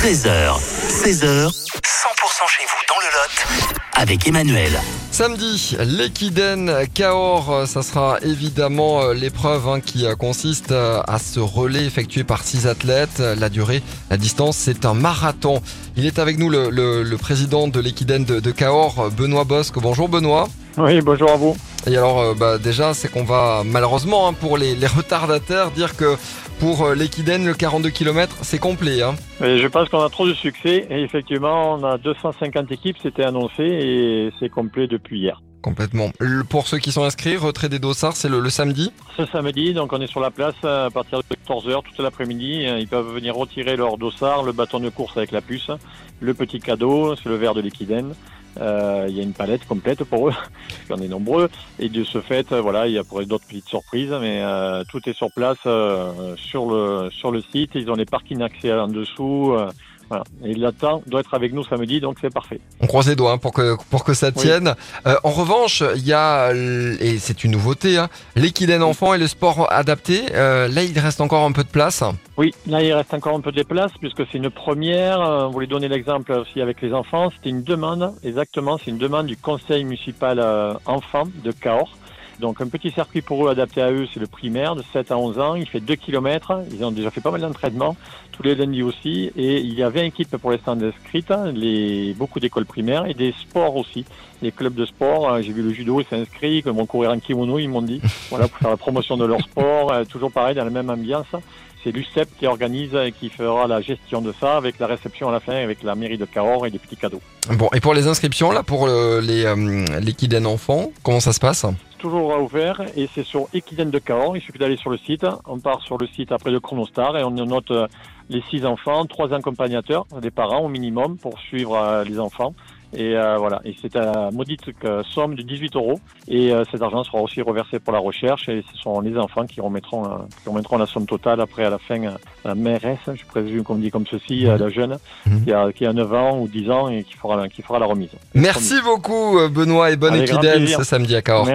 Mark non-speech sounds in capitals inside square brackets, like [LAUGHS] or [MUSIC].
13h, 16h, 100% chez vous dans le Lot avec Emmanuel. Samedi, l'Equiden Cahors, ça sera évidemment euh, l'épreuve hein, qui euh, consiste euh, à ce relais effectué par six athlètes. La durée, la distance, c'est un marathon. Il est avec nous le, le- le président de l'Equiden de, de Cahors, Benoît Bosque. Bonjour Benoît. Oui, bonjour à vous. Et alors, euh, bah, déjà, c'est qu'on va malheureusement hein, pour les, [LAUGHS] les retardataires dire que pour euh, l'Equiden, le 42 km, c'est complet. hein. Et je pense qu'on a trop de succès et effectivement, on a 250 équipes, c'était annoncé et c'est complet depuis hier. Complètement. Le- pour ceux qui sont inscrits, retrait des dossards, c'est le, le samedi? Ce samedi, donc on est sur la place à partir de 14h toute l'après-midi. Ils peuvent venir retirer leur dossard, le bâton de course avec la puce, le petit cadeau, c'est le verre de l'équidène. Euh, il y a une palette complète pour eux, [LAUGHS] qu'on est nombreux. Et de ce fait, euh, voilà, il y a d'autres petites surprises, mais euh, tout est sur place euh, sur le sur le site. Ils ont les parkings accès en dessous. Voilà. Et temps doit être avec nous samedi, donc c'est parfait. On croise les doigts hein, pour que pour que ça Oui. tienne. Euh, en revanche, il y a et c'est une nouveauté, hein, l'équidène enfant et le sport adapté. Euh, là, il reste encore un peu de place. Oui, là il reste encore un peu de place puisque c'est une première. Euh, On voulait donner l'exemple aussi avec les enfants. C'était une demande, exactement, c'est une demande du conseil municipal euh, enfant de Cahors. Donc un petit circuit pour eux adapté à eux, c'est le primaire de 7 à 11 ans. Il fait 2 km. Ils ont déjà fait pas mal d'entraînements, tous les lundis aussi. Et il y a 20 équipes pour l'instant inscrites, les, beaucoup d'écoles primaires et des sports aussi. Les clubs de sport, euh, j'ai vu le judo, ils s'inscrit, comme vont courir en kimono, ils m'ont dit. [LAUGHS] Voilà, pour faire la promotion de leur sport. Euh, toujours pareil, dans la même ambiance. C'est l'UCEP qui organise et qui fera la gestion de ça avec la réception à la fin avec la mairie de Cahors et des petits cadeaux. Bon, et pour les inscriptions là, pour les euh, l'équidène enfant, comment ça se passe? Toujours ouvert et c'est sur Equidène de Cahors. Il suffit d'aller sur le site. On part sur le site après le chronostar et on note euh, les six enfants, trois accompagnateurs, des parents au minimum pour suivre euh, les enfants. Et euh, voilà, et c'est à maudite somme de 18 euros. Et euh, cet argent sera aussi reversé pour la recherche. Et ce sont les enfants qui remettront, euh, qui remettront la somme totale après à la fin. la mairesse, je présume qu'on dit comme ceci, la jeune, Mhm. qui, a, qui a 9 ans ou 10 ans et qui fera, la- qui fera la remise. Merci beaucoup Benoît et bonne équidène ce samedi à Cahors. Merci.